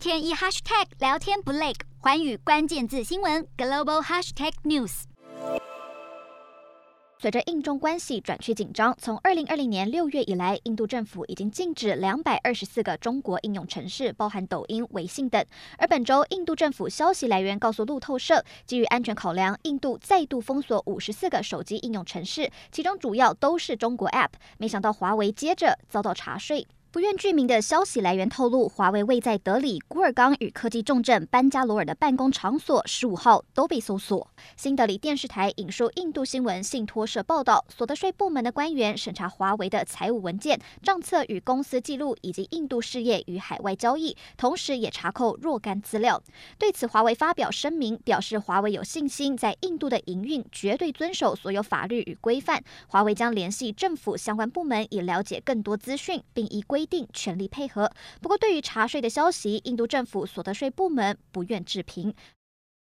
天一 hashtag 聊天不累，寰宇关键字新闻 global hashtag news。随着印中关系转趋紧张，从二零二零年六月以来，印度政府已经禁止两百二十四个中国应用程式，包含抖音、微信等。而本周，印度政府消息来源告诉路透社，基于安全考量，印度再度封锁五十四个手机应用程式，其中主要都是中国 App。没想到华为接着遭到查税。不愿具名的消息来源透露，华为位在德里、古尔冈与科技重镇班加罗尔的办公场所十五号都被搜索。新德里电视台引述印度新闻信托社报道，所得税部门的官员审查华为的财务文件、账册与公司记录，以及印度事业与海外交易，同时也查扣若干资料。对此，华为发表声明，表示华为有信心在印度的营运绝对遵守所有法律与规范。华为将联系政府相关部门，以了解更多资讯，并依规。规定全力配合。不过，对于查税的消息，印度政府所得税部门不愿置评。